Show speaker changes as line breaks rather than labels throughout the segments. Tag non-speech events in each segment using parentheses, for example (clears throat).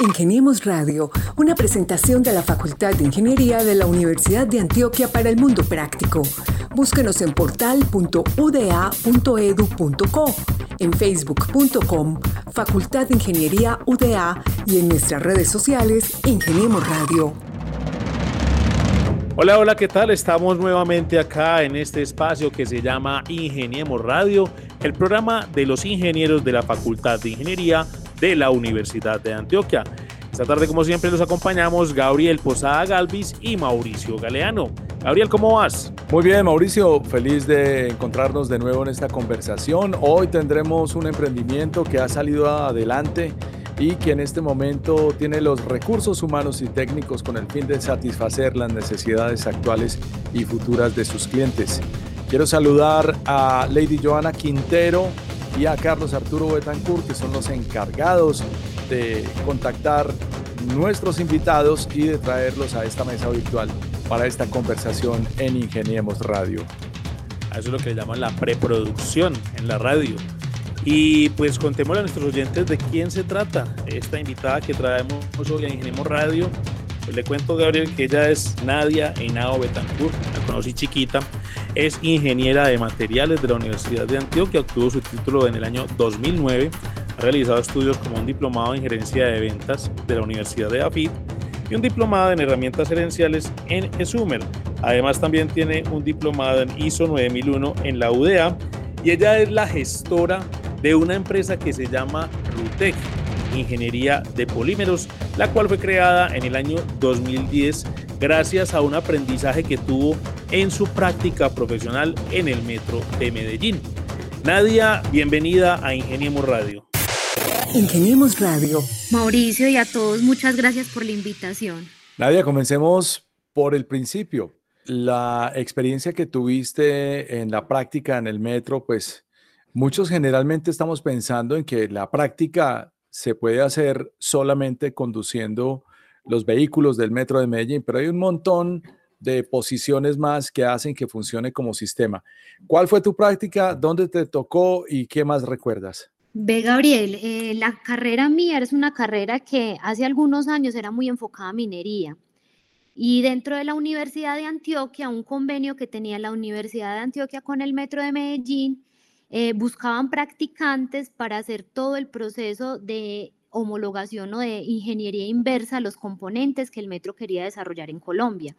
Ingeniemos Radio, una presentación de la Facultad de Ingeniería de la Universidad de Antioquia para el Mundo Práctico. Búsquenos en portal.uda.edu.co, en facebook.com, Facultad de Ingeniería UDA y en nuestras redes sociales, Ingeniemos Radio.
Hola, hola, ¿qué tal? Estamos nuevamente acá en este espacio que se llama Ingeniemos Radio, el programa de los ingenieros de la Facultad de Ingeniería de la Universidad de Antioquia. Esta tarde, como siempre, los acompañamos Gabriel Posada Galvis y Mauricio Galeano. Gabriel, ¿cómo vas?
Muy bien, Mauricio, feliz de encontrarnos de nuevo en esta conversación. Hoy tendremos un emprendimiento que ha salido adelante y que en este momento tiene los recursos humanos y técnicos con el fin de satisfacer las necesidades actuales y futuras de sus clientes. Quiero saludar a Lady Joana Quintero, y a Carlos Arturo Betancourt, que son los encargados de contactar nuestros invitados y de traerlos a esta mesa virtual para esta conversación en Ingeniemos Radio.
Eso es lo que llaman la preproducción en la radio. Y pues contémosle a nuestros oyentes de quién se trata. Esta invitada que traemos hoy a Ingeniemos Radio, pues le cuento Gabriel que ella es Nadia Einao Betancourt, la conocí chiquita, es ingeniera de materiales de la Universidad de Antioquia, obtuvo su título en el año 2009, ha realizado estudios como un diplomado en gerencia de ventas de la Universidad de AFIT y un diplomado en herramientas gerenciales en ESUMER. Además también tiene un diplomado en ISO 9001 en la UDA y ella es la gestora de una empresa que se llama RUTEC, Ingeniería de Polímeros, la cual fue creada en el año 2010 gracias a un aprendizaje que tuvo en su práctica profesional en el metro de Medellín. Nadia, bienvenida a Ingeniemos Radio.
Ingeniemos Radio.
Mauricio y a todos, muchas gracias por la invitación.
Nadia, comencemos por el principio. La experiencia que tuviste en la práctica en el metro, pues muchos generalmente estamos pensando en que la práctica se puede hacer solamente conduciendo los vehículos del metro de Medellín, pero hay un montón de posiciones más que hacen que funcione como sistema. ¿Cuál fue tu práctica? ¿Dónde te tocó y qué más recuerdas?
Ve, Gabriel, eh, la carrera mía es una carrera que hace algunos años era muy enfocada a minería. Y dentro de la Universidad de Antioquia, un convenio que tenía la Universidad de Antioquia con el Metro de Medellín, eh, buscaban practicantes para hacer todo el proceso de homologación o de ingeniería inversa a los componentes que el metro quería desarrollar en Colombia.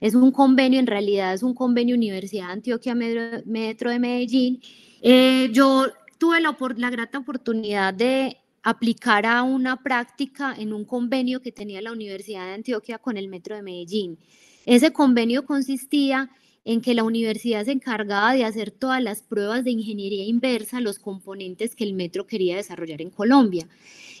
Es un convenio, en realidad es un convenio Universidad Antioquia Metro, de Medellín. Eh, yo tuve la, la grata oportunidad de aplicar a una práctica en un convenio que tenía la Universidad de Antioquia con el Metro de Medellín. Ese convenio consistía en que la universidad se encargaba de hacer todas las pruebas de ingeniería inversa, los componentes que el metro quería desarrollar en Colombia.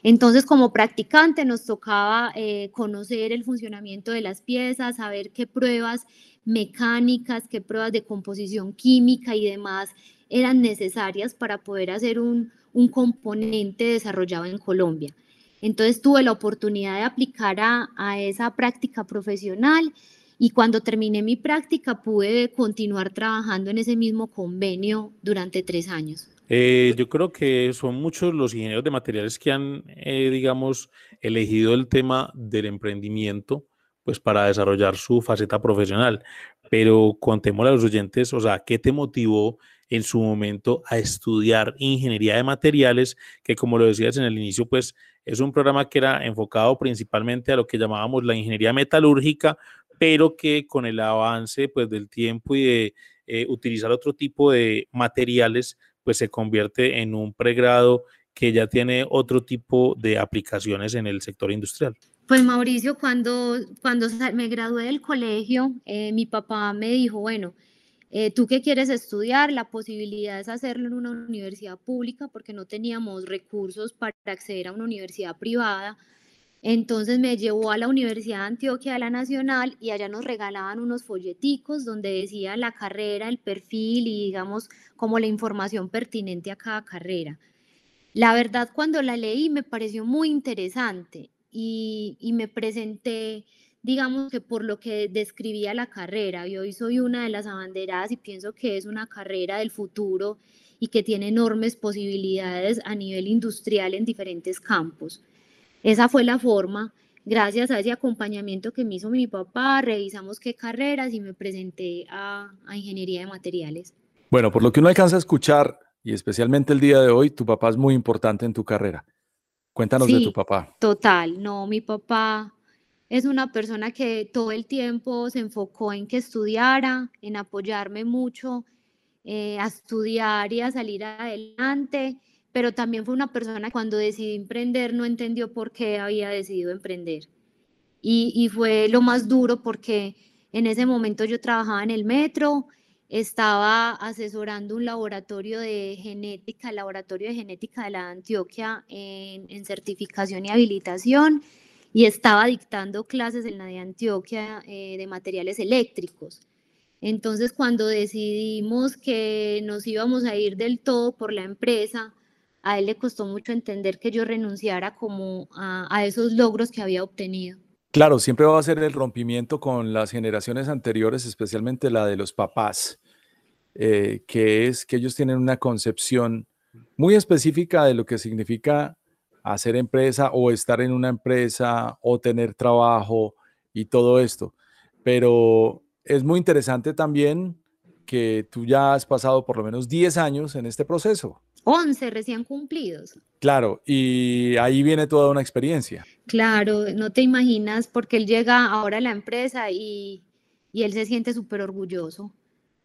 Entonces, como practicante nos tocaba eh, conocer el funcionamiento de las piezas, saber qué pruebas mecánicas, qué pruebas de composición química y demás eran necesarias para poder hacer un, un componente desarrollado en Colombia. Entonces tuve la oportunidad de aplicar a, a esa práctica profesional y cuando terminé mi práctica pude continuar trabajando en ese mismo convenio durante tres años.
Eh, yo creo que son muchos los ingenieros de materiales que han, eh, digamos, elegido el tema del emprendimiento pues para desarrollar su faceta profesional. Pero contémosle a los oyentes, o sea, ¿qué te motivó en su momento a estudiar ingeniería de materiales? Que como lo decías en el inicio, pues es un programa que era enfocado principalmente a lo que llamábamos la ingeniería metalúrgica, pero que con el avance pues, del tiempo y de eh, utilizar otro tipo de materiales, pues se convierte en un pregrado que ya tiene otro tipo de aplicaciones en el sector industrial.
Pues Mauricio, cuando, cuando me gradué del colegio, eh, mi papá me dijo, bueno, eh, ¿tú qué quieres estudiar? La posibilidad es hacerlo en una universidad pública porque no teníamos recursos para acceder a una universidad privada. Entonces me llevó a la Universidad de Antioquia de la Nacional y allá nos regalaban unos folleticos donde decía la carrera, el perfil y digamos como la información pertinente a cada carrera. La verdad cuando la leí me pareció muy interesante y, me presenté, digamos que por lo que describía la carrera. Y hoy soy una de las abanderadas y pienso que es una carrera del futuro y que tiene enormes posibilidades a nivel industrial en diferentes campos. Esa fue la forma. Gracias a ese acompañamiento que me hizo mi papá, revisamos qué carreras y me presenté a, ingeniería de materiales.
Bueno, por lo que uno alcanza a escuchar, y especialmente el día de hoy, tu papá es muy importante en tu carrera. Cuéntanos de tu papá.
Total, no, mi papá es una persona que todo el tiempo se enfocó en que estudiara, en apoyarme mucho eh, a estudiar y a salir adelante, pero también fue una persona que cuando decidí emprender no entendió por qué había decidido emprender. Y, y fue lo más duro porque en ese momento yo trabajaba en el metro, estaba asesorando un laboratorio de genética, el laboratorio de genética de la Antioquia en, en, certificación y habilitación, y estaba dictando clases en la de Antioquia eh, de materiales eléctricos. Entonces, cuando decidimos que nos íbamos a ir del todo por la empresa, a él le costó mucho entender que yo renunciara como a, esos logros que había obtenido.
Claro, siempre va a ser el rompimiento con las generaciones anteriores, especialmente la de los papás, eh, que es que ellos tienen una concepción muy específica de lo que significa hacer empresa o estar en una empresa o tener trabajo y todo esto. Pero es muy interesante también que tú ya has pasado por lo menos 10 años en este proceso.
11 recién cumplidos.
Claro, y ahí viene toda una experiencia.
Claro, no te imaginas porque él llega ahora a la empresa y, y él se siente súper orgulloso.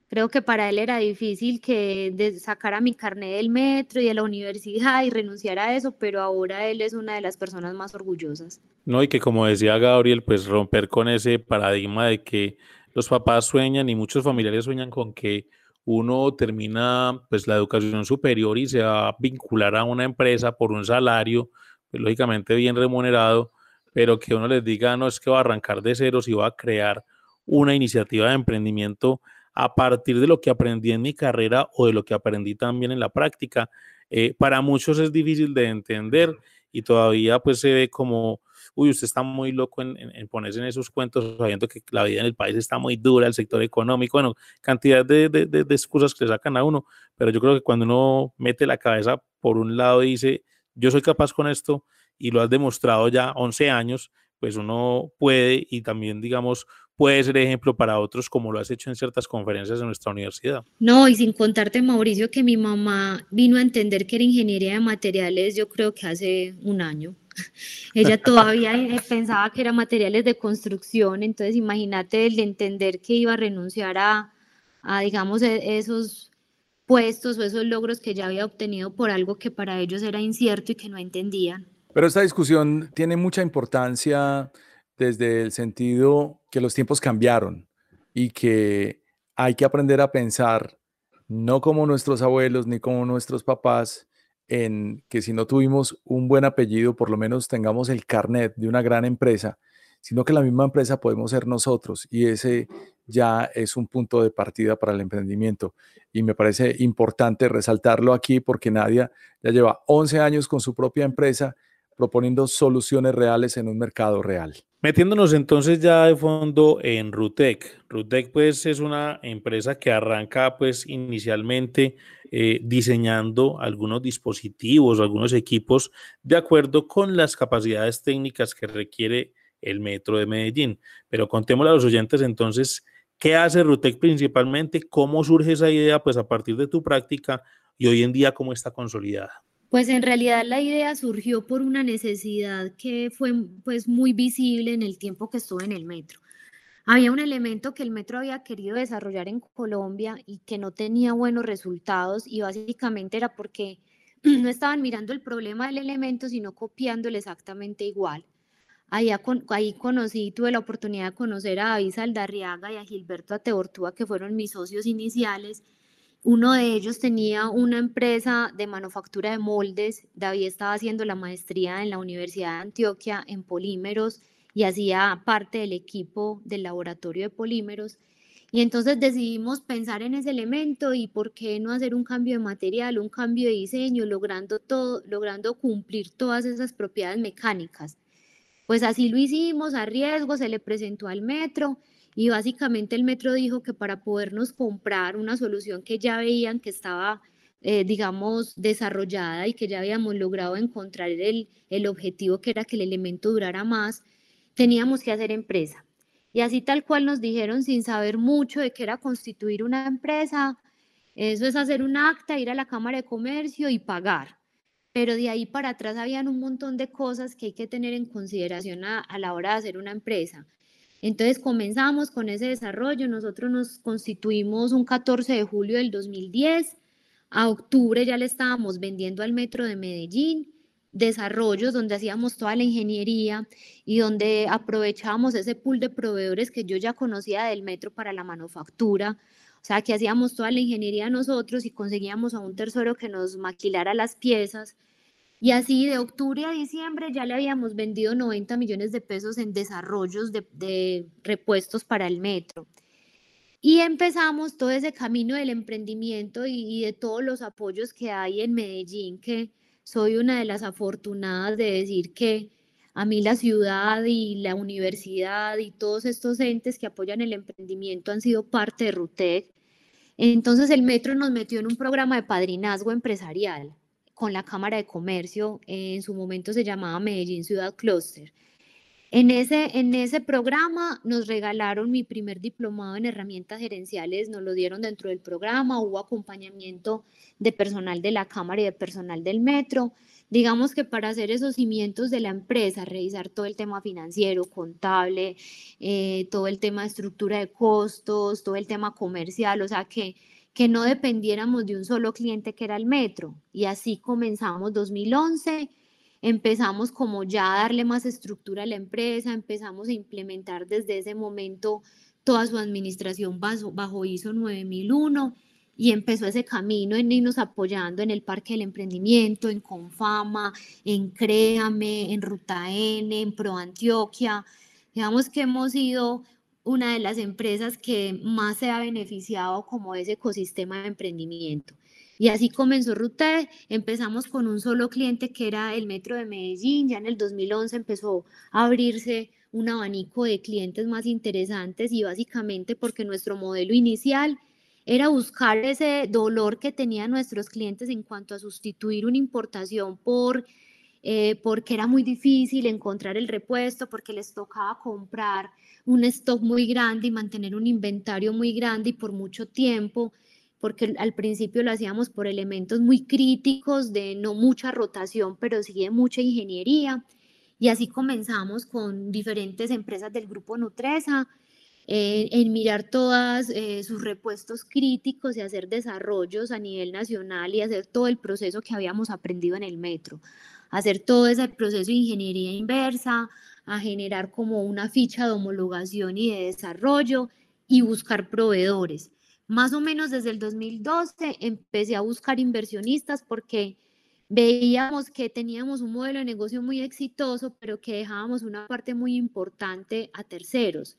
Creo que para él era difícil que de sacara mi carnet del metro y de la universidad y renunciar a eso, pero ahora él es una de las personas más orgullosas.
No, y que como decía Gabriel, pues romper con ese paradigma de que los papás sueñan y muchos familiares sueñan con que uno termina pues la educación superior y se va a vincular a una empresa por un salario, pues, lógicamente bien remunerado, pero que uno les diga, no es que va a arrancar de ceros y va a crear una iniciativa de emprendimiento a partir de lo que aprendí en mi carrera o de lo que aprendí también en la práctica. Eh, para muchos es difícil de entender y todavía pues se ve como uy, usted está muy loco en, ponerse en esos cuentos, sabiendo que la vida en el país está muy dura, el sector económico, bueno, cantidad de, de, de, excusas que le sacan a uno, pero yo creo que cuando uno mete la cabeza por un lado y dice, yo soy capaz con esto y lo has demostrado ya 11 años, pues uno puede y también, digamos, puede ser ejemplo para otros, como lo has hecho en ciertas conferencias de nuestra universidad.
No, y sin contarte, Mauricio, que mi mamá vino a entender que era ingeniería de materiales, yo creo que hace un año. Ella todavía eh, pensaba que eran materiales de construcción, entonces imagínate el de entender que iba a renunciar a, a, digamos, e, esos puestos o esos logros que ya había obtenido por algo que para ellos era incierto y que no entendían.
Pero esta discusión tiene mucha importancia desde el sentido que los tiempos cambiaron y que hay que aprender a pensar no como nuestros abuelos ni como nuestros papás, en que si no tuvimos un buen apellido, por lo menos tengamos el carnet de una gran empresa, sino que la misma empresa podemos ser nosotros y ese ya es un punto de partida para el emprendimiento. Y me parece importante resaltarlo aquí porque Nadia ya lleva 11 años con su propia empresa proponiendo soluciones reales en un mercado real.
Metiéndonos entonces ya de fondo en Rutec. Rutec pues es una empresa que arranca pues inicialmente eh, diseñando algunos dispositivos, algunos equipos de acuerdo con las capacidades técnicas que requiere el metro de Medellín. Pero contémosle a los oyentes entonces qué hace Rutec principalmente, cómo surge esa idea pues a partir de tu práctica y hoy en día cómo está consolidada.
Pues en realidad la idea surgió por una necesidad que fue pues muy visible en el tiempo que estuve en el metro. Había un elemento que el metro había querido desarrollar en Colombia y que no tenía buenos resultados y básicamente era porque (clears throat) no estaban mirando el problema del elemento, sino copiándolo exactamente igual. Ahí, ahí conocí, tuve la oportunidad de conocer a David Saldarriaga y a Gilberto Ateortúa, que fueron mis socios iniciales, uno de ellos tenía una empresa de manufactura de moldes. David estaba haciendo la maestría en la Universidad de Antioquia en polímeros y hacía parte del equipo del laboratorio de polímeros. Y entonces decidimos pensar en ese elemento y por qué no hacer un cambio de material, un cambio de diseño, logrando todo, logrando cumplir todas esas propiedades mecánicas. Pues así lo hicimos a riesgo, se le presentó al metro y básicamente el metro dijo que para podernos comprar una solución que ya veían que estaba eh, digamos, desarrollada y que ya habíamos logrado encontrar el, el objetivo que era que el elemento durara más, teníamos que hacer empresa. Y así tal cual nos dijeron sin saber mucho de qué era constituir una empresa, eso es hacer un acta, ir a la Cámara de Comercio y pagar. Pero de ahí para atrás habían un montón de cosas que hay que tener en consideración a, a la hora de hacer una empresa. Entonces comenzamos con ese desarrollo, nosotros nos constituimos un 14 de julio del 2010, a octubre ya le estábamos vendiendo al metro de Medellín, desarrollos donde hacíamos toda la ingeniería y donde aprovechábamos ese pool de proveedores que yo ya conocía del metro para la manufactura. O sea, que hacíamos toda la ingeniería nosotros y conseguíamos a un tercero que nos maquilara las piezas. Y así de octubre a diciembre ya le habíamos vendido 90 millones de pesos en desarrollos de, repuestos para el metro. Y empezamos todo ese camino del emprendimiento y, y de todos los apoyos que hay en Medellín, que, soy una de las afortunadas de decir que a mí la ciudad y la universidad y todos estos entes que apoyan el emprendimiento han sido parte de RUTEC. Entonces el metro nos metió en un programa de padrinazgo empresarial con la Cámara de Comercio, en su momento se llamaba Medellín Ciudad Cluster. En ese, en ese programa nos regalaron mi primer diplomado en herramientas gerenciales, nos lo dieron dentro del programa, hubo acompañamiento de personal de la Cámara y de personal del metro. Digamos que para hacer esos cimientos de la empresa, revisar todo el tema financiero, contable, eh, todo el tema de estructura de costos, todo el tema comercial, o sea que, que no dependiéramos de un solo cliente que era el metro. Y así comenzamos 2011 empezamos como ya a darle más estructura a la empresa, empezamos a implementar desde ese momento toda su administración bajo, bajo ISO 9001 y empezó ese camino en irnos apoyando en el Parque del Emprendimiento, en Confama, en Créame, en Ruta N, en Pro Antioquia. Digamos que hemos sido una de las empresas que más se ha beneficiado como ese ecosistema de emprendimiento. Y así comenzó Rute, empezamos con un solo cliente que era el Metro de Medellín, ya en el 2011 empezó a abrirse un abanico de clientes más interesantes y básicamente porque nuestro modelo inicial era buscar ese dolor que tenían nuestros clientes en cuanto a sustituir una importación por eh, porque era muy difícil encontrar el repuesto, porque les tocaba comprar un stock muy grande y mantener un inventario muy grande y por mucho tiempo porque al principio lo hacíamos por elementos muy críticos de no mucha rotación, pero sí de mucha ingeniería. Y así comenzamos con diferentes empresas del grupo Nutresa eh, en mirar todas eh, sus repuestos críticos y hacer desarrollos a nivel nacional y hacer todo el proceso que habíamos aprendido en el metro, hacer todo ese proceso de ingeniería inversa, a generar como una ficha de homologación y de desarrollo y buscar proveedores. Más o menos desde el 2012 empecé a buscar inversionistas porque veíamos que teníamos un modelo de negocio muy exitoso, pero que dejábamos una parte muy importante a terceros.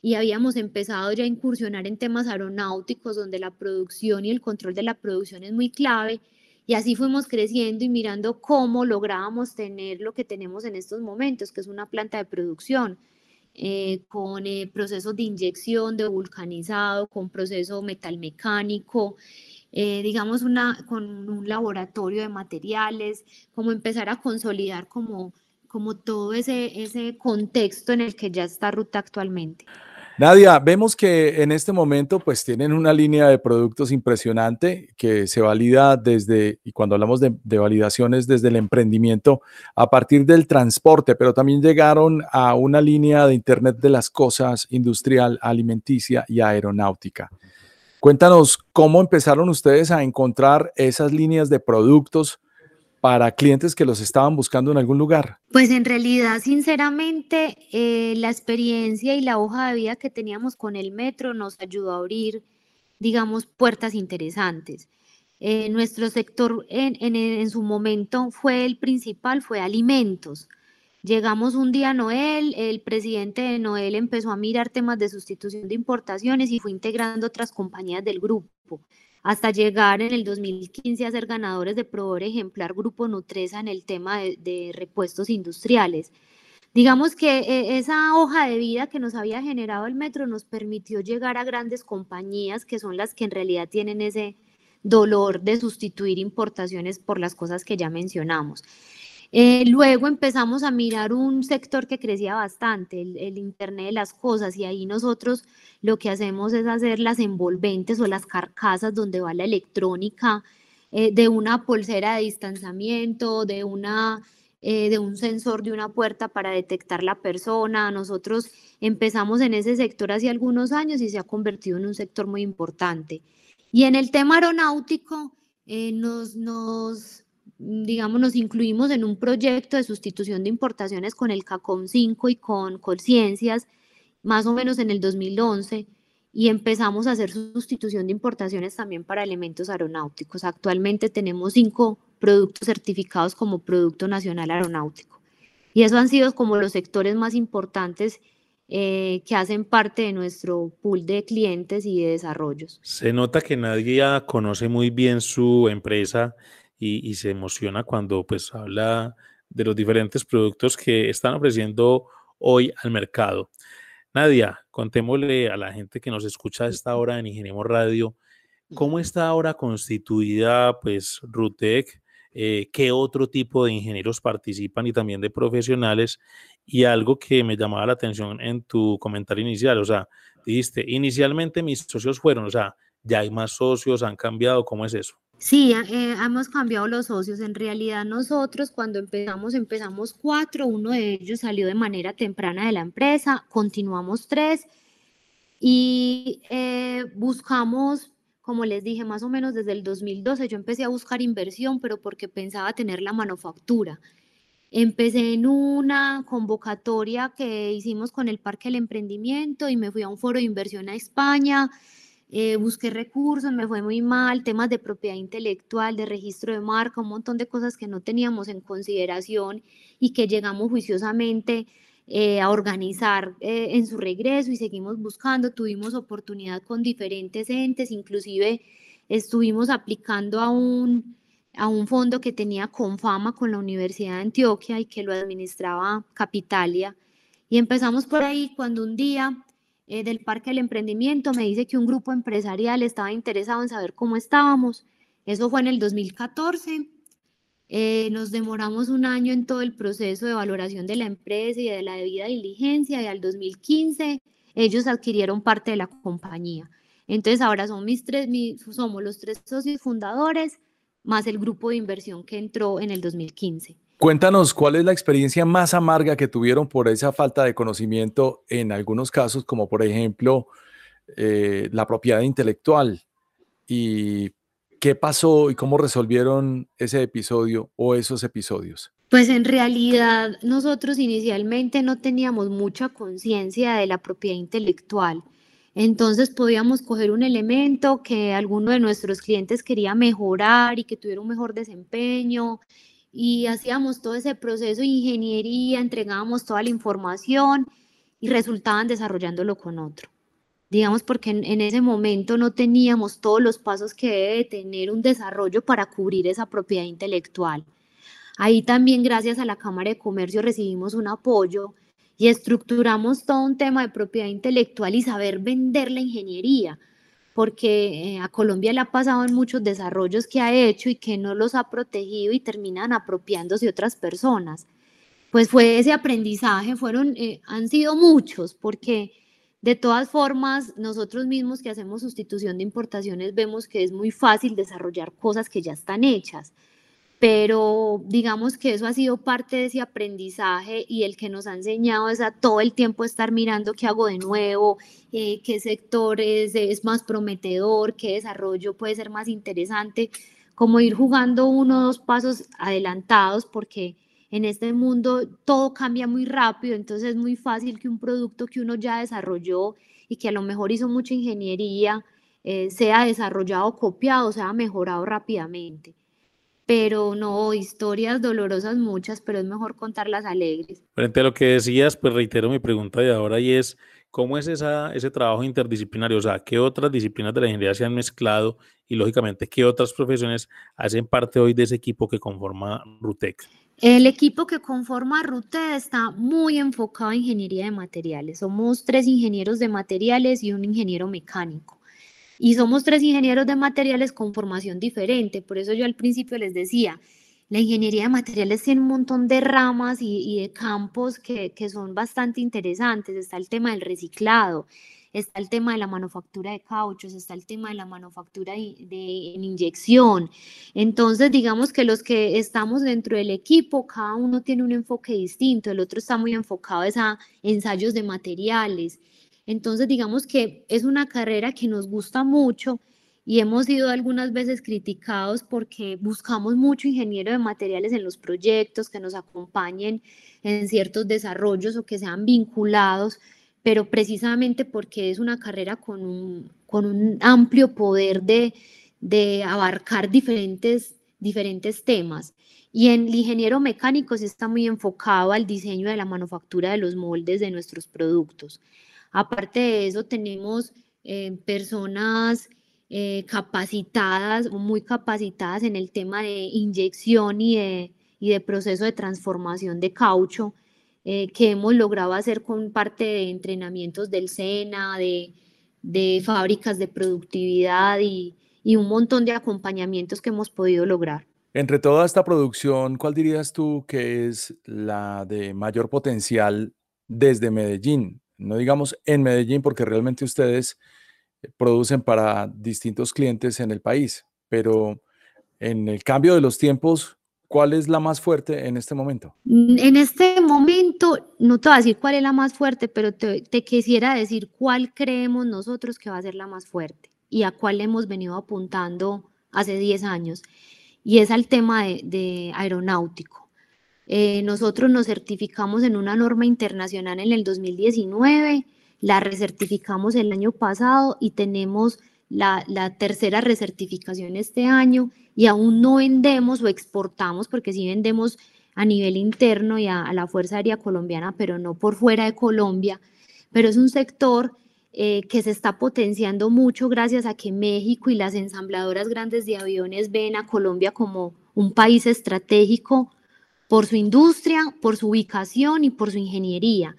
Y habíamos empezado ya a incursionar en temas aeronáuticos, donde la producción y el control de la producción es muy clave. Y así fuimos creciendo y mirando cómo lográbamos tener lo que tenemos en estos momentos, que es una planta de producción eh, con eh, procesos de inyección, de vulcanizado, con proceso metalmecánico, eh, digamos, una, con un laboratorio de materiales, como empezar a consolidar como, como todo ese, ese contexto en el que ya está Ruta actualmente.
Nadia, vemos que en este momento pues tienen una línea de productos impresionante que se valida desde, y cuando hablamos de, validaciones desde el emprendimiento, a partir del transporte, pero también llegaron a una línea de Internet de las Cosas industrial, alimenticia y aeronáutica. Cuéntanos cómo empezaron ustedes a encontrar esas líneas de productos para clientes que los estaban buscando en algún lugar?
Pues en realidad, sinceramente, eh, la experiencia y la hoja de vida que teníamos con el metro nos ayudó a abrir, digamos, puertas interesantes. Eh, nuestro sector en, en, su momento fue el principal, fue alimentos. Llegamos un día a Noel, el presidente de Noel empezó a mirar temas de sustitución de importaciones y fue integrando otras compañías del grupo hasta llegar en el 2015 a ser ganadores de proveedor ejemplar Grupo Nutresa en el tema de, repuestos industriales. Digamos que eh, esa hoja de vida que nos había generado el metro nos permitió llegar a grandes compañías que son las que en realidad tienen ese dolor de sustituir importaciones por las cosas que ya mencionamos. Eh, luego empezamos a mirar un sector que crecía bastante, el, Internet de las Cosas, y ahí nosotros lo que hacemos es hacer las envolventes o las carcasas donde va la electrónica eh, de una pulsera de distanciamiento, de, una, eh, de un sensor de una puerta para detectar la persona. Nosotros empezamos en ese sector hace algunos años y se ha convertido en un sector muy importante. Y en el tema aeronáutico, nos, nos digamos, nos incluimos en un proyecto de sustitución de importaciones con el CACOM 5 y con Colciencias, más o menos en el 2011, y empezamos a hacer sustitución de importaciones también para elementos aeronáuticos. Actualmente tenemos cinco productos certificados como Producto Nacional Aeronáutico. Y eso han sido como los sectores más importantes eh, que hacen parte de nuestro pool de clientes y de desarrollos.
Se nota que nadie conoce muy bien su empresa y, se emociona cuando pues habla de los diferentes productos que están ofreciendo hoy al mercado. Nadia, contémosle a la gente que nos escucha a esta hora en Ingeniemos Radio, ¿cómo está ahora constituida pues RUTEC? Eh, ¿Qué otro tipo de ingenieros participan y también de profesionales? Y algo que me llamaba la atención en tu comentario inicial, o sea, dijiste, inicialmente mis socios fueron, o sea, ya hay más socios, han cambiado, ¿cómo es eso?
Sí, eh, hemos cambiado los socios. En realidad nosotros cuando empezamos, empezamos cuatro, uno de ellos salió de manera temprana de la empresa, continuamos tres y eh, buscamos, como les dije, más o menos desde el 2012 yo empecé a buscar inversión, pero porque pensaba tener la manufactura. Empecé en una convocatoria que hicimos con el Parque del Emprendimiento y me fui a un foro de inversión a España eh, busqué recursos, me fue muy mal, temas de propiedad intelectual, de registro de marca, un montón de cosas que no teníamos en consideración y que llegamos juiciosamente eh, a organizar eh, en su regreso y seguimos buscando. Tuvimos oportunidad con diferentes entes, inclusive estuvimos aplicando a un, a un fondo que tenía Confama con la Universidad de Antioquia y que lo administraba Capitalia. Y empezamos por ahí cuando un día eh, del Parque del Emprendimiento me dice que un grupo empresarial estaba interesado en saber cómo estábamos. Eso fue en el 2014. Eh, nos demoramos un año en todo el proceso de valoración de la empresa y de la debida diligencia y al 2015 ellos adquirieron parte de la compañía. Entonces ahora son mis tres, somos los tres socios fundadores más el grupo de inversión que entró en el 2015.
Cuéntanos cuál es la experiencia más amarga que tuvieron por esa falta de conocimiento en algunos casos, como por ejemplo eh, la propiedad intelectual. ¿Y qué pasó y cómo resolvieron ese episodio o esos episodios?
Pues en realidad nosotros inicialmente no teníamos mucha conciencia de la propiedad intelectual. Entonces podíamos coger un elemento que alguno de nuestros clientes quería mejorar y que tuviera un mejor desempeño y hacíamos todo ese proceso de ingeniería, entregábamos toda la información y resultaban desarrollándolo con otro. Digamos, porque en, ese momento no teníamos todos los pasos que debe tener un desarrollo para cubrir esa propiedad intelectual. Ahí también, gracias a la Cámara de Comercio, recibimos un apoyo y estructuramos todo un tema de propiedad intelectual y saber vender la ingeniería porque eh, a Colombia le ha pasado en muchos desarrollos que ha hecho y que no los ha protegido y terminan apropiándose otras personas. Pues fue ese aprendizaje, fueron, eh, han sido muchos, porque de todas formas, nosotros mismos que hacemos sustitución de importaciones vemos que es muy fácil desarrollar cosas que ya están hechas pero digamos que eso ha sido parte de ese aprendizaje y el que nos ha enseñado es a todo el tiempo estar mirando qué hago de nuevo, eh, qué sector es, es, más prometedor, qué desarrollo puede ser más interesante, como ir jugando uno o dos pasos adelantados porque en este mundo todo cambia muy rápido, entonces es muy fácil que un producto que uno ya desarrolló y que a lo mejor hizo mucha ingeniería eh, sea desarrollado, copiado, sea mejorado rápidamente pero no, historias dolorosas muchas, pero es mejor contarlas alegres.
Frente a lo que decías, pues reitero mi pregunta de ahora y es, ¿cómo es esa, ese trabajo interdisciplinario? O sea, ¿qué otras disciplinas de la ingeniería se han mezclado y lógicamente qué otras profesiones hacen parte hoy de ese equipo que conforma RUTEC?
El equipo que conforma RUTEC está muy enfocado en ingeniería de materiales. Somos tres ingenieros de materiales y un ingeniero mecánico. Y somos tres ingenieros de materiales con formación diferente. Por eso yo al principio les decía, la ingeniería de materiales tiene un montón de ramas y, de campos que, que, son bastante interesantes. Está el tema del reciclado, está el tema de la manufactura de cauchos, está el tema de la manufactura de, de en inyección. Entonces, digamos que los que estamos dentro del equipo, cada uno tiene un enfoque distinto. El otro está muy enfocado a ensayos de materiales. Entonces, digamos que es una carrera que nos gusta mucho y hemos sido algunas veces criticados porque buscamos mucho ingeniero de materiales en los proyectos que nos acompañen en ciertos desarrollos o que sean vinculados, pero precisamente porque es una carrera con un, con un amplio poder de, de abarcar diferentes, diferentes temas. Y en el ingeniero mecánico sí está muy enfocado al diseño de la manufactura de los moldes de nuestros productos. Aparte de eso, tenemos eh, personas eh, capacitadas o muy capacitadas en el tema de inyección y de, y de proceso de transformación de caucho, eh, que hemos logrado hacer con parte de entrenamientos del SENA, de, de fábricas de productividad y, y un montón de acompañamientos que hemos podido lograr.
Entre toda esta producción, ¿cuál dirías tú que es la de mayor potencial desde Medellín? No digamos en Medellín, porque realmente ustedes producen para distintos clientes en el país, pero en el cambio de los tiempos, ¿cuál es la más fuerte en este momento?
Mm, en este momento, no te voy a decir cuál es la más fuerte, pero te, quisiera decir cuál creemos nosotros que va a ser la más fuerte y a cuál hemos venido apuntando hace 10 años, y es al tema de, aeronáutico. Eh, nosotros nos certificamos en una norma internacional en el 2019 la recertificamos el año pasado y tenemos la, tercera recertificación este año y aún no vendemos o exportamos, porque sí vendemos a nivel interno y a, la Fuerza Aérea Colombiana, pero no por fuera de Colombia. Pero es un sector eh, que se está potenciando mucho gracias a que México y las ensambladoras grandes de aviones ven a Colombia como un país estratégico por su industria, por su ubicación y por su ingeniería.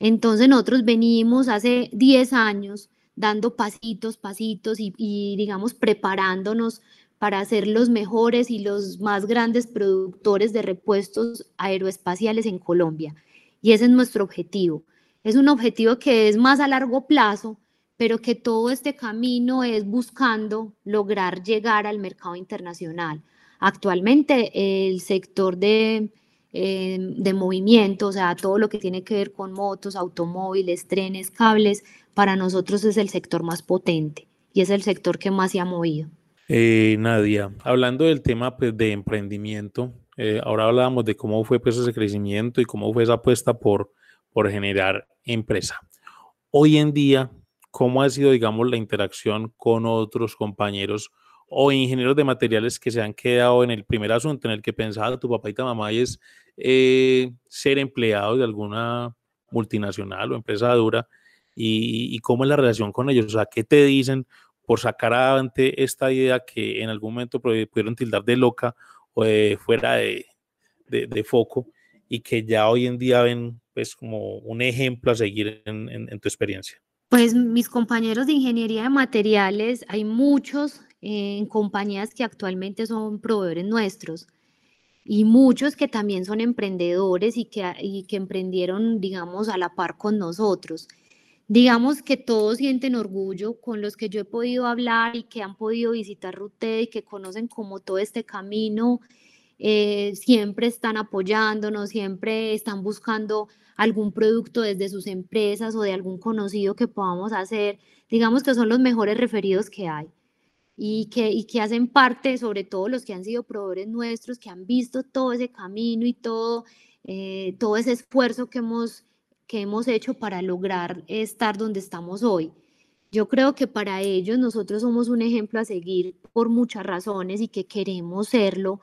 Entonces nosotros venimos hace 10 años dando pasitos, pasitos y, digamos preparándonos para ser los mejores y los más grandes productores de repuestos aeroespaciales en Colombia. Y ese es nuestro objetivo. Es un objetivo que es más a largo plazo, pero que todo este camino es buscando lograr llegar al mercado internacional. Actualmente el sector de de movimiento, o sea, todo lo que tiene que ver con motos, automóviles, trenes, cables, para nosotros es el sector más potente y es el sector que más se ha movido.
Eh, Nadia, hablando del tema pues, de emprendimiento, eh, ahora hablábamos de cómo fue pues, ese crecimiento y cómo fue esa apuesta por, por generar empresa. Hoy en día, ¿cómo ha sido, digamos, la interacción con otros compañeros o ingenieros de materiales que se han quedado en el primer asunto en el que pensaba tu papá y tu mamá y es eh, ser empleados de alguna multinacional o empresa dura y, cómo es la relación con ellos, o sea, ¿qué te dicen por sacar adelante esta idea que en algún momento pudieron tildar de loca o de fuera de, de, foco y que ya hoy en día ven pues como un ejemplo a seguir en, en tu experiencia?
Pues mis compañeros de ingeniería de materiales, hay muchos en compañías que actualmente son proveedores nuestros y muchos que también son emprendedores y que, emprendieron, digamos, a la par con nosotros. Digamos que todos sienten orgullo con los que yo he podido hablar y que han podido visitar Rute y que conocen como todo este camino, eh, siempre están apoyándonos, siempre están buscando algún producto desde sus empresas o de algún conocido que podamos hacer. Digamos que son los mejores referidos que hay y que, y que hacen parte, sobre todo los que han sido proveedores nuestros, que han visto todo ese camino y todo, eh, todo ese esfuerzo que hemos, que hemos hecho para lograr estar donde estamos hoy. Yo creo que para ellos nosotros somos un ejemplo a seguir por muchas razones y que queremos serlo,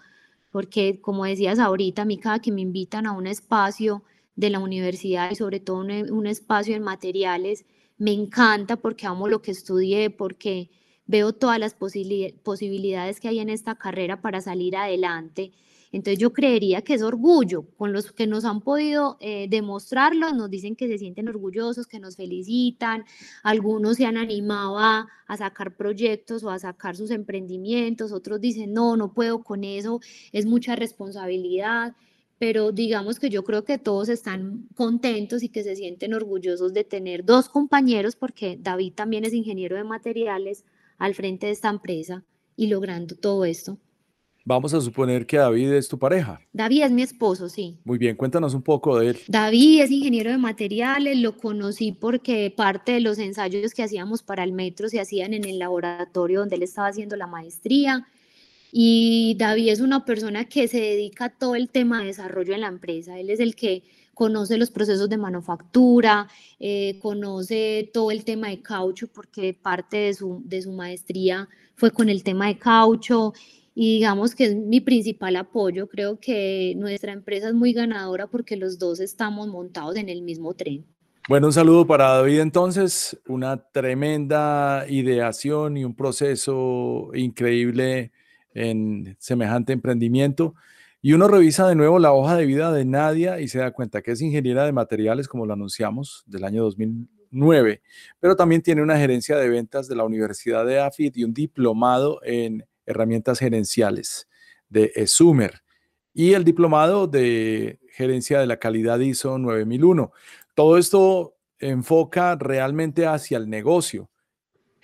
porque como decías ahorita, a mí cada que me invitan a un espacio de la universidad y sobre todo un, espacio en materiales, me encanta porque amo lo que estudié, porque veo todas las posibilidades que hay en esta carrera para salir adelante Entonces yo creería que es orgullo, con los que nos han podido eh, demostrarlo, nos dicen que se sienten orgullosos, que nos felicitan, algunos se han animado a, a sacar proyectos o a sacar sus emprendimientos, otros dicen, no, no puedo con eso, es mucha responsabilidad pero digamos que yo creo que todos están contentos y que se sienten orgullosos de tener dos compañeros, porque David también es ingeniero de materiales al frente de esta empresa y logrando todo esto.
Vamos a suponer que David es tu pareja.
David es mi esposo, sí.
Muy bien, cuéntanos un poco de él.
David es ingeniero de materiales, lo conocí porque parte de los ensayos que hacíamos para el metro se hacían en el laboratorio donde él estaba haciendo la maestría y David es una persona que se dedica a todo el tema de desarrollo en la empresa. Él es el que conoce los procesos de manufactura, eh, conoce todo el tema de caucho, porque parte de su, de su maestría fue con el tema de caucho. Y digamos que es mi principal apoyo. Creo que nuestra empresa es muy ganadora porque los dos estamos montados en el mismo tren.
Bueno, un saludo para David entonces, una tremenda ideación y un proceso increíble en semejante emprendimiento. Y uno revisa de nuevo la hoja de vida de Nadia y se da cuenta que es ingeniera de materiales, como lo anunciamos, del año 2009, pero también tiene una gerencia de ventas de la Universidad de AFIT y un diplomado en herramientas gerenciales de ESUMER y el diplomado de gerencia de la calidad ISO 9001. Todo esto enfoca realmente hacia el negocio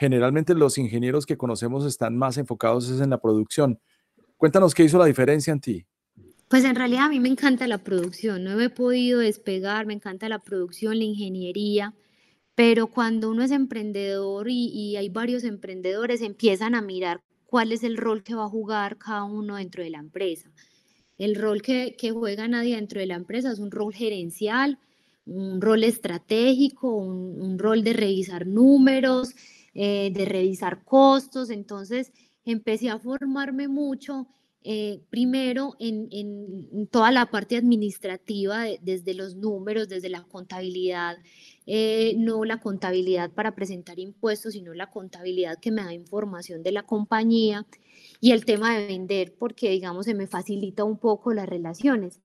generalmente los ingenieros que conocemos están más enfocados en la producción. Cuéntanos qué hizo la diferencia en ti.
Pues en realidad a mí me encanta la producción, no he podido despegar, me encanta la producción, la ingeniería, pero cuando uno es emprendedor y, hay varios emprendedores, empiezan a mirar cuál es el rol que va a jugar cada uno dentro de la empresa. El rol que, juega nadie dentro de la empresa es un rol gerencial, un rol estratégico, un rol de revisar números, eh, de revisar costos, entonces empecé a formarme mucho, eh, primero en, toda la parte administrativa, desde los números, desde la contabilidad, eh, no la contabilidad para presentar impuestos, sino la contabilidad que me da información de la compañía y el tema de vender, porque digamos se me facilita un poco las relaciones.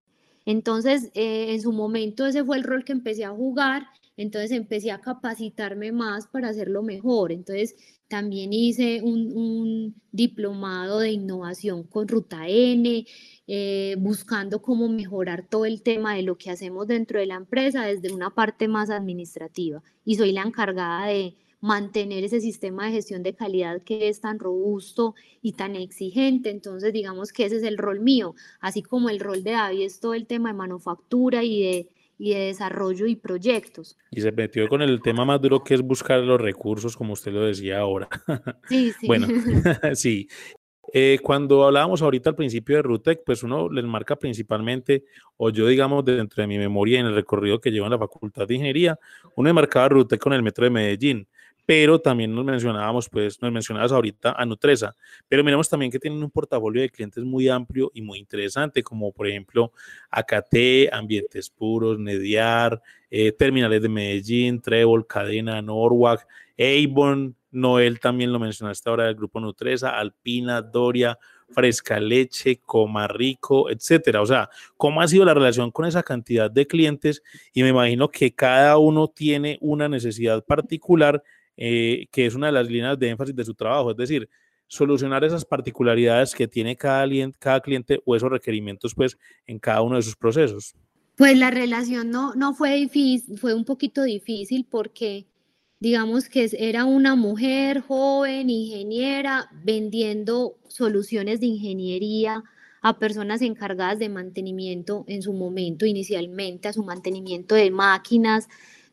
Entonces, en su momento ese fue el rol que empecé a jugar entonces empecé a capacitarme más para hacerlo mejor. Entonces también hice un, diplomado de innovación con Ruta N, eh, buscando cómo mejorar todo el tema de lo que hacemos dentro de la empresa desde una parte más administrativa. Y soy la encargada de mantener ese sistema de gestión de calidad que es tan robusto y tan exigente. Entonces, digamos que ese es el rol mío, así como el rol de David es todo el tema de manufactura y de y de desarrollo y proyectos.
Y se metió con el tema más duro que es buscar los recursos, como usted lo decía ahora. (laughs)
Sí, sí.
Bueno, (laughs) (laughs) sí. Eh, cuando hablábamos ahorita al principio de Rutec, pues uno les marca principalmente, o yo digamos dentro de mi memoria en el recorrido que llevo en la Facultad de Ingeniería, uno marcaba Rutec con el Metro de Medellín pero también nos mencionábamos, pues, nos mencionabas ahorita a Nutresa, pero miramos también que tienen un portafolio de clientes muy amplio y muy interesante, como por ejemplo AKT, Ambientes Puros, Nediar, eh, Terminales de Medellín, Trébol, Cadena, Norwalk, Avon, Noel también lo mencionaste ahora del grupo Nutresa, Alpina, Doria, Fresca Leche, Coma Rico, etcétera. O sea, ¿cómo ha sido la relación con esa cantidad de clientes? Y me imagino que cada uno tiene una necesidad particular eh, que es una de las líneas de énfasis de su trabajo, es decir, solucionar esas particularidades que tiene cada, cada cliente o esos requerimientos pues en cada uno de sus procesos.
Pues la relación no, no fue difícil, fue un poquito difícil porque digamos que era una mujer joven, ingeniera, vendiendo soluciones de ingeniería a personas encargadas de mantenimiento en su momento, inicialmente a su mantenimiento de máquinas,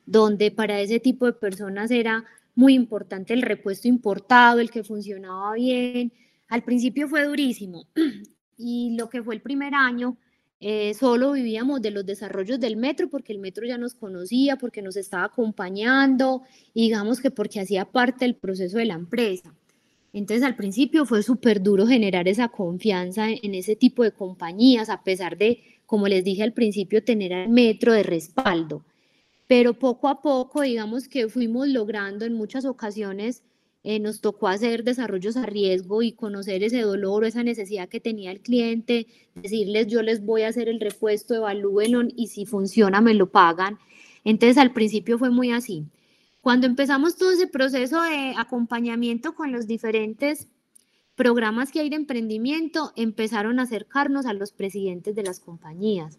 donde para ese tipo de personas era muy importante el repuesto importado, el que funcionaba bien. Al principio fue durísimo (clears throat) y lo que fue el primer año, eh, solo vivíamos de los desarrollos del metro porque el metro ya nos conocía, porque nos estaba acompañando digamos que porque hacía parte del proceso de la empresa. Entonces al principio fue súper duro generar esa confianza en ese tipo de compañías, a pesar de, como les dije al principio, tener al metro de respaldo pero poco a poco, digamos que fuimos logrando en muchas ocasiones eh, nos tocó hacer desarrollos a riesgo y conocer ese dolor o esa necesidad que tenía el cliente, decirles yo les voy a hacer el repuesto, evalúenlo y si funciona me lo pagan. Entonces al principio fue muy así. Cuando empezamos todo ese proceso de acompañamiento con los diferentes programas que hay de emprendimiento, empezaron a acercarnos a los presidentes de las compañías.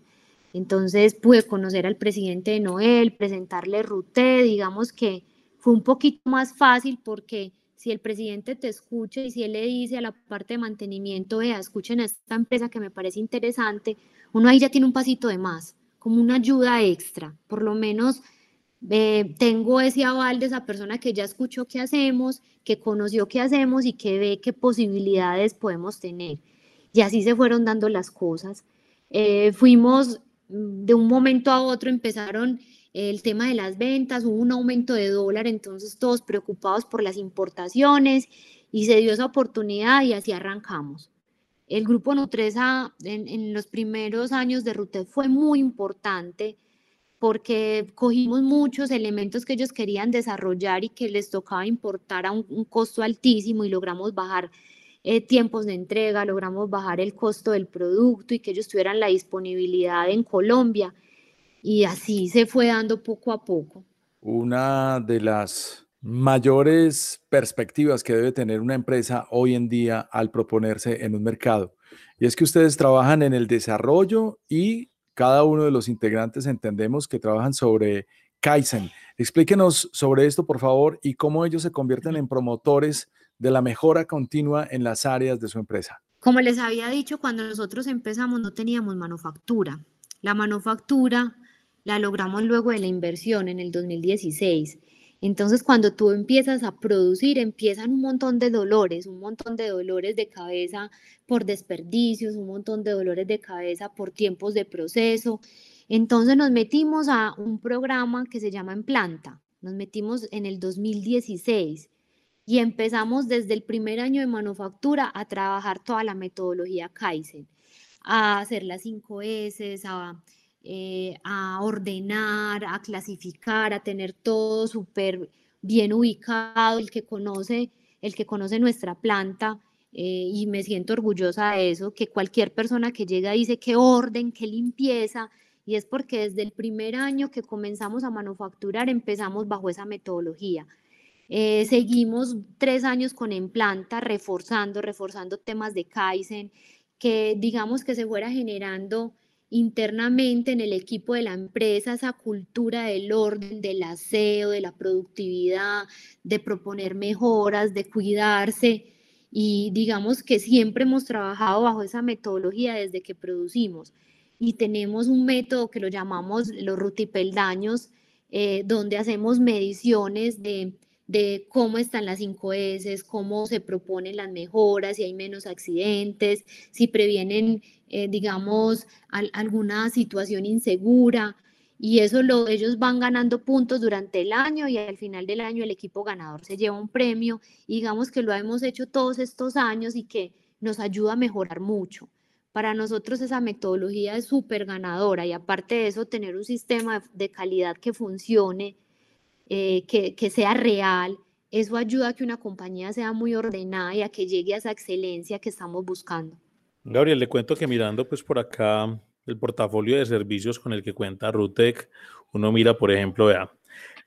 Entonces pude conocer al presidente de Noel, presentarle Rute, digamos que fue un poquito más fácil porque si el presidente te escucha y si él le dice a la parte de mantenimiento, vea, escuchen a esta empresa que me parece interesante, uno ahí ya tiene un pasito de más, como una ayuda extra. Por lo menos eh, tengo ese aval de esa persona que ya escuchó qué hacemos, que conoció qué hacemos y que ve qué posibilidades podemos tener. Y así se fueron dando las cosas. Eh, fuimos de un momento a otro, empezaron el tema de las ventas, hubo un aumento de dólar, entonces todos preocupados por las importaciones y se dio esa oportunidad y así arrancamos. El grupo Nutresa en, los primeros años de Rutet fue muy importante porque cogimos muchos elementos que ellos querían desarrollar y que les tocaba importar a un, costo altísimo y logramos bajar eh, tiempos de entrega, logramos bajar el costo del producto y que ellos tuvieran la disponibilidad en Colombia y así se fue dando poco a poco.
Una de las mayores perspectivas que debe tener una empresa hoy en día al proponerse en un mercado. Y es que ustedes trabajan en el desarrollo y cada uno de los integrantes entendemos que trabajan sobre Kaizen. Explíquenos sobre esto, por favor, y cómo ellos se convierten en promotores de la mejora continua en las áreas de su empresa.
Como les había dicho, cuando nosotros empezamos no teníamos manufactura. La manufactura la logramos luego de la inversión en el 2016. Entonces, cuando tú empiezas a producir, empiezan un montón de dolores, un montón de dolores de cabeza por desperdicios, un montón de dolores de cabeza por tiempos de proceso. Entonces nos metimos a un programa que se llama En Planta. Nos metimos en el 2016 y empezamos desde el primer año de manufactura a trabajar toda la metodología Kaizen, a hacer las 5 S, a eh, a ordenar, a clasificar, a tener todo súper bien ubicado, el que conoce, el que conoce nuestra planta, eh, y me siento orgullosa de eso, que cualquier persona que llega dice qué orden, qué limpieza, y es porque desde el primer año que comenzamos a manufacturar empezamos bajo esa metodología. Eh, seguimos tres años con en planta, reforzando, reforzando temas de Kaizen, que digamos que se fuera generando internamente en el equipo de la empresa esa cultura del orden, del aseo, de la productividad, de proponer mejoras, de cuidarse. Y digamos que siempre hemos trabajado bajo esa metodología desde que producimos. Y tenemos un método que lo llamamos los rutipeldaños, eh, donde hacemos mediciones de de cómo están las 5S, cómo se proponen las mejoras, si hay menos accidentes, si previenen, eh, digamos, alguna situación insegura. Y eso lo, ellos van ganando puntos durante el año y al final del año el equipo ganador se lleva un premio. Y digamos que lo hemos hecho todos estos años y que nos ayuda a mejorar mucho. Para nosotros esa metodología es súper ganadora y aparte de eso tener un sistema de calidad que funcione, eh, que, sea real, eso ayuda a que una compañía sea muy ordenada y a que llegue a esa excelencia que estamos buscando.
Gabriel, le cuento que mirando pues por acá el portafolio de servicios con el que cuenta Rutec, uno mira, por ejemplo, vea,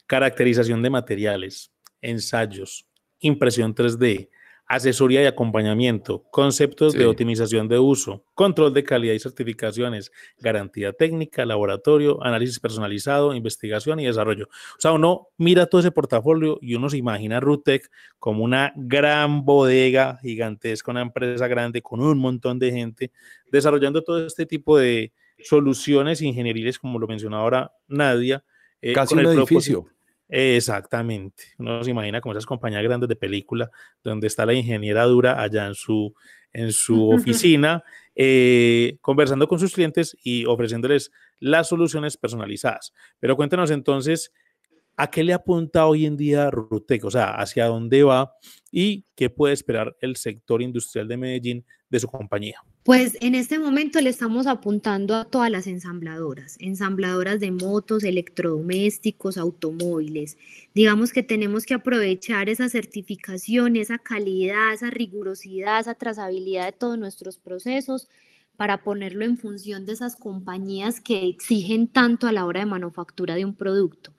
caracterización de materiales, ensayos, impresión 3D, asesoría y acompañamiento, conceptos de optimización de uso, control de calidad y certificaciones, garantía técnica, laboratorio, análisis personalizado, investigación y desarrollo. O sea, uno mira todo ese portafolio y uno se imagina Rutec como una gran bodega gigantesca, una empresa grande con un montón de gente desarrollando todo este tipo de soluciones ingenieriles, como lo mencionaba ahora Nadia.
Eh, Casi un edificio.
Exactamente. Uno se imagina como esas compañías grandes de película, donde está la ingeniera dura allá en su, en su (laughs) oficina, eh, conversando con sus clientes y ofreciéndoles las soluciones personalizadas. Pero cuéntenos entonces, ¿A qué le apunta hoy en día Rutec? O sea, ¿hacia dónde va y qué puede esperar el sector industrial de Medellín de su compañía?
Pues en este momento le estamos apuntando a todas las ensambladoras, ensambladoras de motos, electrodomésticos, automóviles. Digamos que tenemos que aprovechar esa certificación, esa calidad, esa rigurosidad, esa trazabilidad de todos nuestros procesos para ponerlo en función de esas compañías que exigen tanto a la hora de manufactura de un producto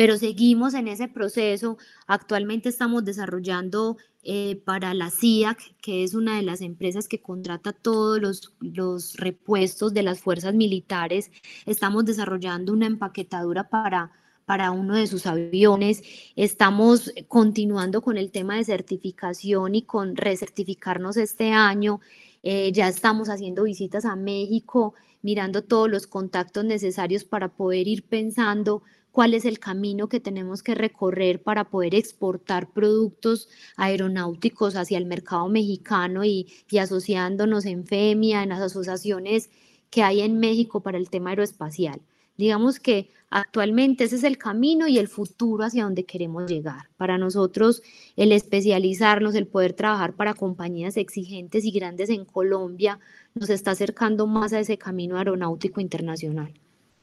pero seguimos en ese proceso. Actualmente estamos desarrollando eh, para la CIAC, que es una de las empresas que contrata todos los, los repuestos de las fuerzas militares, estamos desarrollando una empaquetadura para para uno de sus aviones. Estamos continuando con el tema de certificación y con recertificarnos este año. Eh, ya estamos haciendo visitas a México, mirando todos los contactos necesarios para poder ir pensando cuál es el camino que tenemos que recorrer para poder exportar productos aeronáuticos hacia el mercado mexicano y, asociándonos en FEMIA, en las asociaciones que hay en México para el tema aeroespacial. Digamos que actualmente ese es el camino y el futuro hacia donde queremos llegar. Para nosotros, el especializarnos, el poder trabajar para compañías exigentes y grandes en Colombia, nos está acercando más a ese camino aeronáutico internacional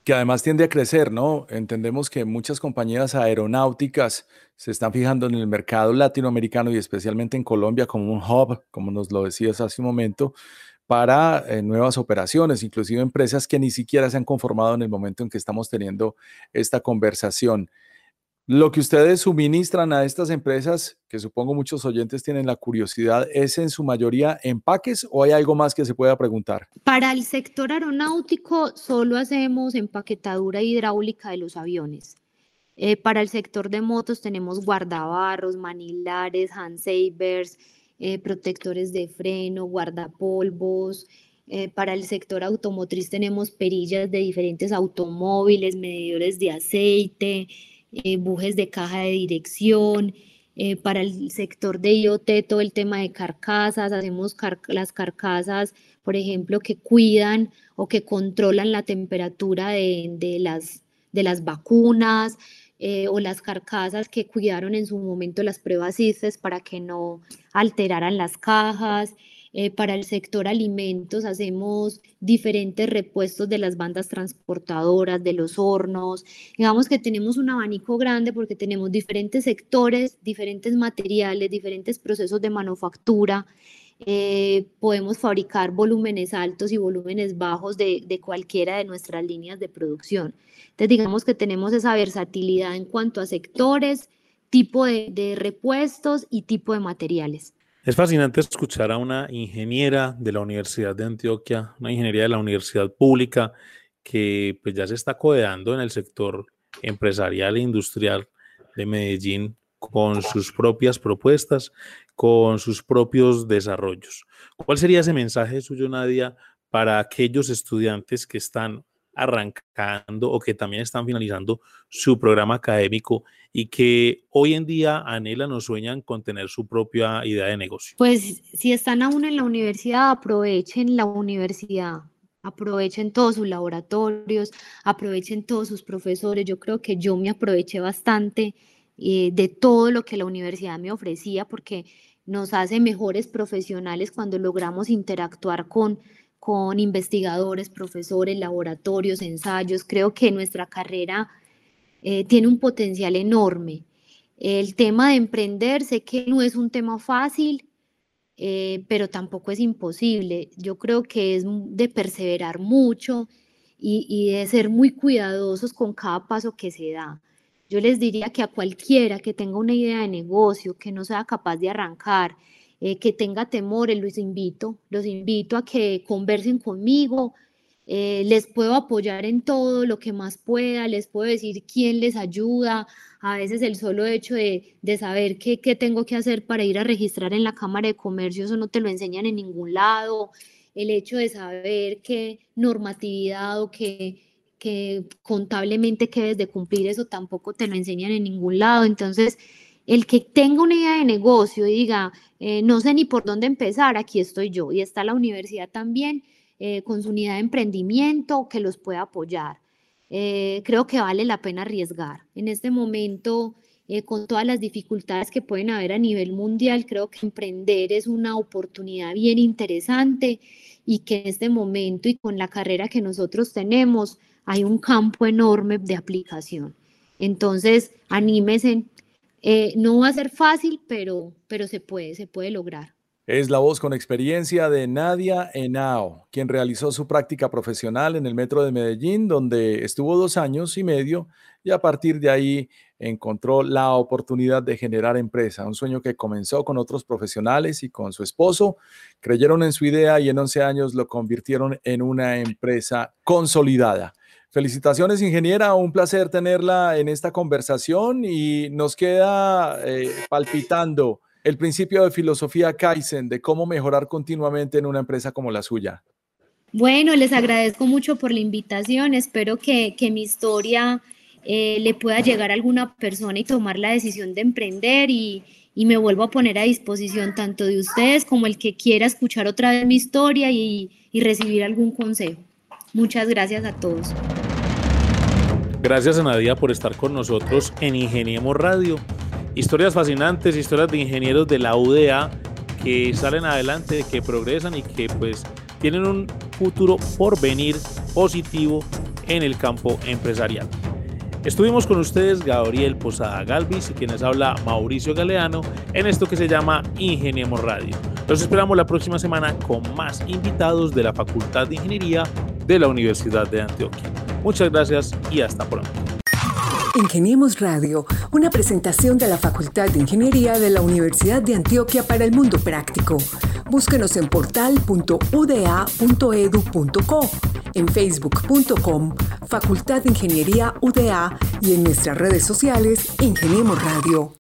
que además tiende a crecer, ¿no? Entendemos que muchas compañías aeronáuticas se están fijando en el mercado latinoamericano y especialmente en Colombia como un hub, como nos lo decías hace un momento, para eh, nuevas operaciones, inclusive empresas que ni siquiera se han conformado en el momento en que estamos teniendo esta conversación. Lo que ustedes suministran a estas empresas, que supongo muchos oyentes tienen la curiosidad, ¿es en su mayoría empaques o hay algo más que se pueda preguntar?
Para el sector aeronáutico solo hacemos empaquetadura hidráulica de los aviones. Eh, para el sector de motos tenemos guardabarros, manilares, handsavers, eh, protectores de freno, guardapolvos. Eh, para el sector automotriz tenemos perillas de diferentes automóviles, medidores de aceite, eh, bujes de caja de dirección, eh, para el sector de IoT todo el tema de carcasas, hacemos las carcasas, por ejemplo, que cuidan o que controlan la temperatura de, las, de las vacunas, eh, o las carcasas que cuidaron en su momento las pruebas CISES para que no alteraran las cajas. Eh, para el sector alimentos hacemos diferentes repuestos de las bandas transportadoras, de los hornos. Digamos que tenemos un abanico grande porque tenemos diferentes sectores, diferentes materiales, diferentes procesos de manufactura. Eh, podemos fabricar volúmenes altos y volúmenes bajos de, cualquiera de nuestras líneas de producción. Entonces, digamos que tenemos esa versatilidad en cuanto a sectores, tipo de repuestos y tipo de materiales.
Es fascinante escuchar a una ingeniera de la Universidad de Antioquia, una ingeniería de la Universidad Pública, que pues ya se está codeando en el sector empresarial e industrial de Medellín con sus propias propuestas, con sus propios desarrollos. ¿Cuál sería ese mensaje suyo, Nadia, para aquellos estudiantes que están arrancando o que también están finalizando su programa académico y que hoy en día anhelan o sueñan con tener su propia idea de negocio?
Pues si están aún en la universidad, aprovechen la universidad, aprovechen todos sus laboratorios, aprovechen todos sus profesores. Yo creo que yo me aproveché bastante eh, de todo lo que la universidad me ofrecía porque nos hace mejores profesionales cuando logramos interactuar con con investigadores, profesores, laboratorios, ensayos. Creo que nuestra carrera eh, tiene un potencial enorme. El tema de emprender, sé que no es un tema fácil, eh, pero tampoco es imposible. Yo creo que es de perseverar mucho y, y de ser muy cuidadosos con cada paso que se da. Yo les diría que a cualquiera que tenga una idea de negocio, que no sea capaz de arrancar, eh, que tenga temores, los invito, los invito a que conversen conmigo, eh, les puedo apoyar en todo lo que más pueda, les puedo decir quién les ayuda, a veces el solo hecho de, de saber qué, qué, tengo que hacer para ir a registrar en la Cámara de Comercio, eso no te lo enseñan en ningún lado, el hecho de saber qué normatividad o qué, que contablemente qué debes de cumplir, eso tampoco te lo enseñan en ningún lado, entonces el que tenga una idea de negocio y diga, eh, no sé ni por dónde empezar, aquí estoy yo. Y está la universidad también eh, con su unidad de emprendimiento que los puede apoyar. eh, creo que vale la pena arriesgar. En este momento, con todas las dificultades que pueden haber a nivel mundial, creo que emprender es una oportunidad bien interesante y que en este momento y con la carrera que nosotros tenemos, hay un campo enorme de aplicación. Entonces, anímese. Eh, no va a ser fácil, pero, pero se puede, se puede lograr.
Es la voz con experiencia de Nadia Henao, quien realizó su práctica profesional en el Metro de Medellín, donde estuvo dos años y medio y a partir de ahí encontró la oportunidad de generar empresa, un sueño que comenzó con otros profesionales y con su esposo. Creyeron en su idea y en 11 años lo convirtieron en una empresa consolidada. Felicitaciones, ingeniera. Un placer tenerla en esta conversación y nos queda eh, palpitando el principio de filosofía Kaizen de cómo mejorar continuamente en una empresa como la suya.
Bueno, les agradezco mucho por la invitación. Espero que, mi historia eh, le pueda llegar a alguna persona y tomar la decisión de emprender y, me vuelvo a poner a disposición tanto de ustedes como el que quiera escuchar otra vez mi historia y, y recibir algún consejo. Muchas gracias a todos.
Gracias a Nadia por estar con nosotros en Ingeniemos Radio. Historias fascinantes, historias de ingenieros de la UDA que salen adelante, que progresan y que pues tienen un futuro por venir positivo en el campo empresarial. Estuvimos con ustedes Gabriel Posada Galvis y quienes habla Mauricio Galeano en esto que se llama Ingeniemos Radio. Los esperamos la próxima semana con más invitados de la Facultad de Ingeniería de la Universidad de Antioquia. Muchas gracias y hasta pronto.
Ingeniemos Radio, una presentación de la Facultad de Ingeniería de la Universidad de Antioquia para el mundo práctico. Búsquenos en portal.uda.edu.co, en facebook.com, Facultad de Ingeniería UDA y en nuestras redes sociales Ingeniemos Radio.